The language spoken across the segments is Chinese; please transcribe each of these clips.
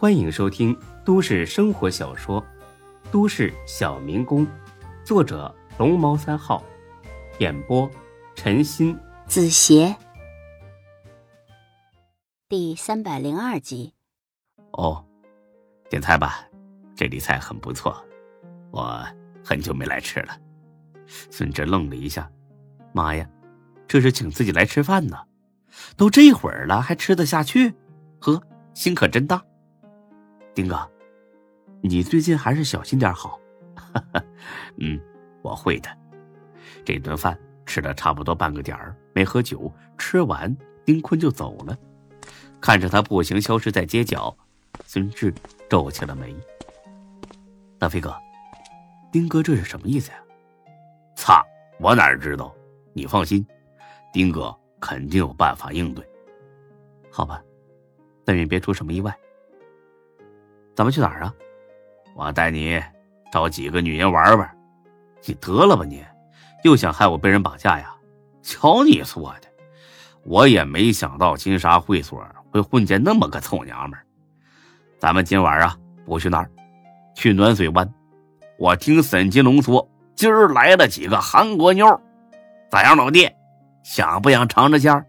欢迎收听都市生活小说《都市小民工》，作者龙猫三号，演播陈鑫、子邪，第三百零二集。哦，点菜吧，这里菜很不错，我很久没来吃了。孙哲愣了一下，妈呀，这是请自己来吃饭呢？都这会儿了，还吃得下去？呵，心可真大。丁哥，你最近还是小心点好。嗯，我会的。这顿饭吃了差不多半个点儿，没喝酒，吃完丁坤就走了。看着他步行消失在街角，孙志皱起了眉。大飞哥，丁哥这是什么意思呀？擦，我哪知道？你放心，丁哥肯定有办法应对。好吧，但愿别出什么意外。咱们去哪儿啊？我带你找几个女人玩玩。你得了吧你，又想害我被人绑架呀？瞧你说的，我也没想到金沙会所会混见那么个臭娘们。咱们今晚啊不去那儿，去暖水湾。我听沈金龙说，今儿来了几个韩国妞，咋样，老弟？想不想尝尝鲜？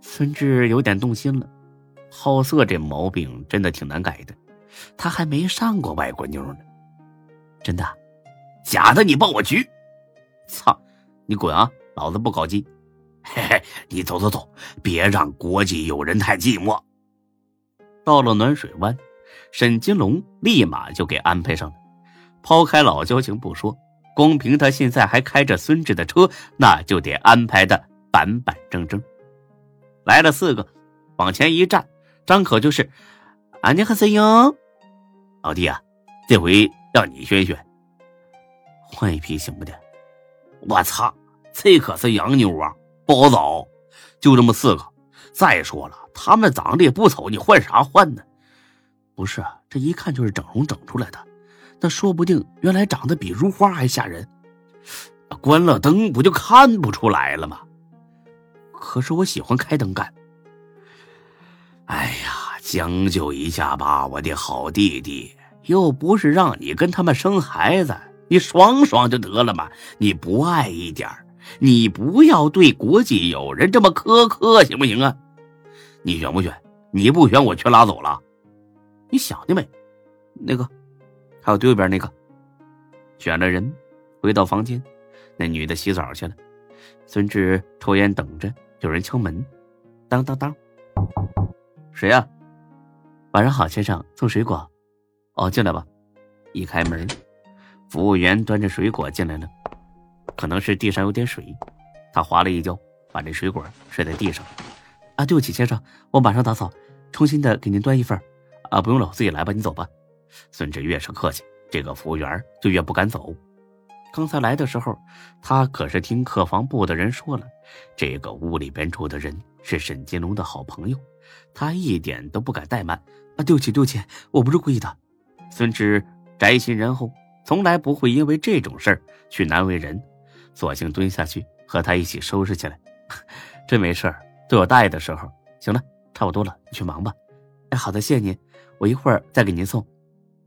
孙志有点动心了，好色这毛病真的挺难改的。他还没上过外国妞呢，真的？假的？你报我局！操！你滚啊！老子不搞基！嘿嘿，你走走走，别让国际友人太寂寞。到了暖水湾，沈金龙立马就给安排上了。抛开老交情不说，光凭他现在还开着孙志的车，那就得安排的板板正正。来了四个，往前一站，张口就是：“安妮和森英。”老弟啊，这回让你选选，换一批行不的？我操，这可是洋妞啊，不好找，就这么四个。再说了，他们长得也不丑，你换啥换呢？不是，这一看就是整容整出来的，那说不定原来长得比如花还吓人。关了灯不就看不出来了吗？可是我喜欢开灯干。哎呀！将就一下吧，我的好弟弟，又不是让你跟他们生孩子，你爽爽就得了嘛。你不爱一点你不要对国际友人这么苛刻，行不行啊？你选不选？你不选，我全拉走了。你想的没？那个，还有对边那个，选了人，回到房间，那女的洗澡去了。孙志抽烟等着，有人敲门，当当当，谁呀？晚上好，先生，送水果。哦，进来吧。一开门，服务员端着水果进来了。可能是地上有点水，他滑了一跤，把这水果摔在地上。啊，对不起，先生，我马上打扫，重新的给您端一份。啊，不用了，我自己来吧，你走吧。孙志越是客气，这个服务员就越不敢走。刚才来的时候，他可是听客房部的人说了，这个屋里边住的人是沈金龙的好朋友。他一点都不敢怠慢，啊，对不起，对不起，我不是故意的。孙志宅心仁厚，从来不会因为这种事儿去难为人，索性蹲下去和他一起收拾起来。真没事儿，都有大爷的时候。行了，差不多了，你去忙吧。哎，好的，谢谢您，我一会儿再给您送。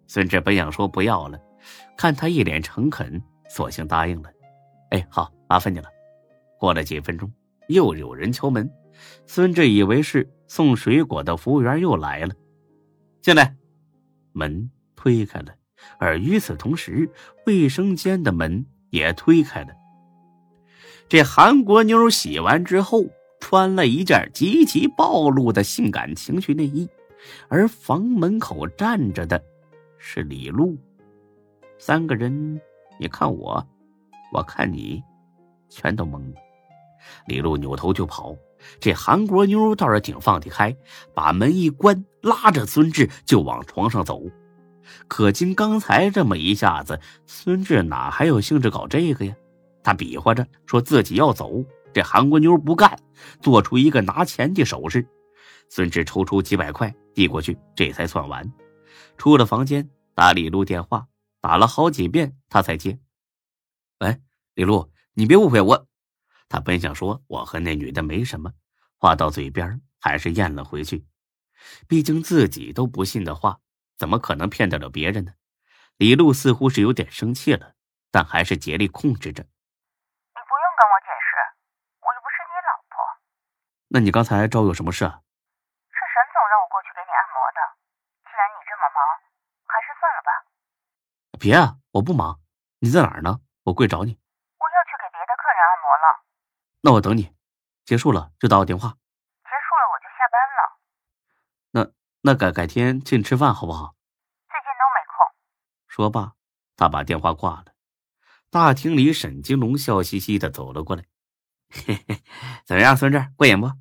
孙志本想说不要了，看他一脸诚恳，索性答应了。哎，好，麻烦你了。过了几分钟，又有人敲门。孙志以为是送水果的服务员又来了，进来，门推开了，而与此同时，卫生间的门也推开了。这韩国妞洗完之后，穿了一件极其暴露的性感情趣内衣，而房门口站着的是李璐。三个人，你看我，我看你，全都懵了。李璐扭头就跑。这韩国妞倒是挺放得开，把门一关，拉着孙志就往床上走。可经刚才这么一下子，孙志哪还有兴致搞这个呀？他比划着说自己要走，这韩国妞不干，做出一个拿钱的手势。孙志抽出几百块递过去，这才算完。出了房间，打李璐电话，打了好几遍他才接。喂，李璐，你别误会我。他本想说我和那女的没什么，话到嘴边还是咽了回去。毕竟自己都不信的话，怎么可能骗得了别人呢？李璐似乎是有点生气了，但还是竭力控制着。你不用跟我解释，我又不是你老婆。那你刚才找我有什么事啊？是沈总让我过去给你按摩的。既然你这么忙，还是算了吧。别啊，我不忙。你在哪儿呢？我过去找你。我要去给别的客人按摩了。那我等你，结束了就打我电话。结束了我就下班了。那那改改天请你吃饭好不好？最近都没空。说罢，他把电话挂了。大厅里，沈金龙笑嘻嘻的走了过来：“嘿嘿，怎么样，孙志过瘾不？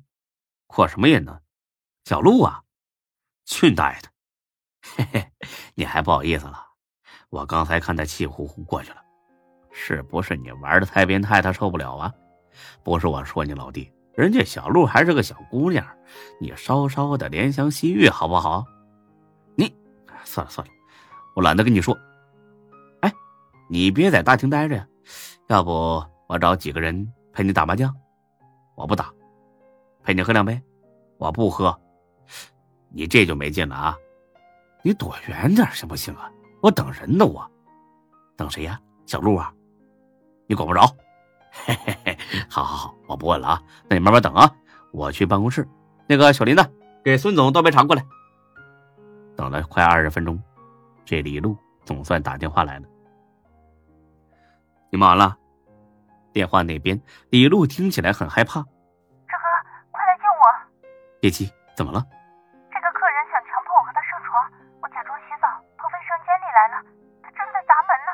过什么瘾呢？小鹿啊，去大爷的！嘿嘿，你还不好意思了？我刚才看他气呼呼过去了，是不是你玩的太变态，他受不了啊？不是我说你老弟，人家小鹿还是个小姑娘，你稍稍的怜香惜玉好不好？你算了算了，我懒得跟你说。”哎你别在大厅待着呀，要不我找几个人陪你打麻将？我不打，陪你喝两杯？我不喝，你这就没劲了啊！你躲远点行不行啊？我等人呢，我等谁呀？小鹿啊？你管不着。嘿嘿嘿，好好好，我不问了啊。那你慢慢等啊，我去办公室。那个小林子？给孙总倒杯茶过来。等了快二十分钟，这李璐总算打电话来了。你忙完了？电话那边，李璐听起来很害怕。志哥，快来救我！别急，怎么了？这个客人想强迫我和他上床，我假装洗澡跑卫生间里来了，他正在砸门呢。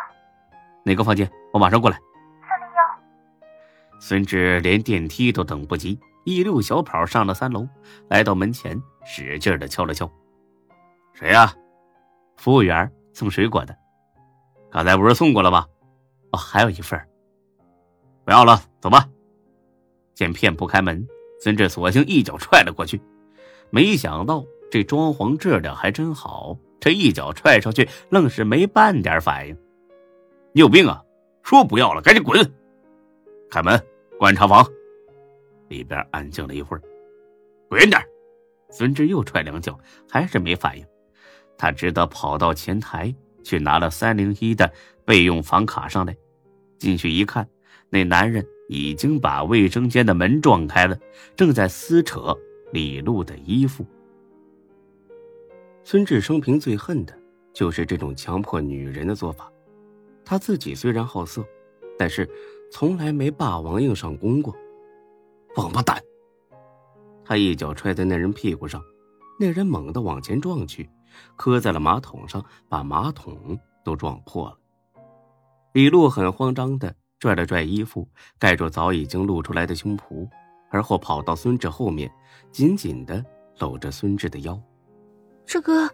哪个房间？我马上过来。孙志连电梯都等不及，一溜小跑上了三楼，来到门前，使劲的敲了敲。谁呀？服务员送水果的。刚才不是送过了吗？哦，还有一份不要了，走吧。见骗不开门，孙志索性一脚踹了过去。没想到这装潢质量还真好，这一脚踹上去，愣是没半点反应。你有病啊！说不要了，赶紧滚！开门，观察房。里边安静了一会儿，滚远点。孙志又踹两脚，还是没反应。他只得跑到前台。去拿了三零一的备用房卡上来，进去一看，那男人已经把卫生间的门撞开了，正在撕扯李璐的衣服。孙志生平最恨的就是这种强迫女人的做法。他自己虽然好色，但是从来没霸王硬上弓过。王八蛋！他一脚踹在那人屁股上，那人猛地往前撞去。磕在了马桶上，把马桶都撞破了。李璐很慌张的拽了拽衣服，盖住早已经露出来的胸脯，而后跑到孙志后面，紧紧的搂着孙志的腰。志哥，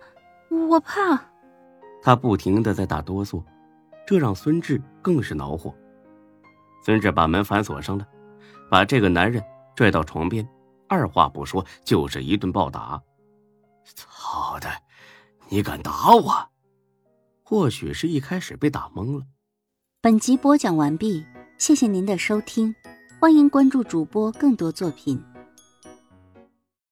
我怕。他不停的在打哆嗦，这让孙志更是恼火。孙志把门反锁上了，把这个男人拽到床边，二话不说就是一顿暴打。操的！你敢打我？或许是一开始被打懵了。本集播讲完毕，谢谢您的收听，欢迎关注主播更多作品。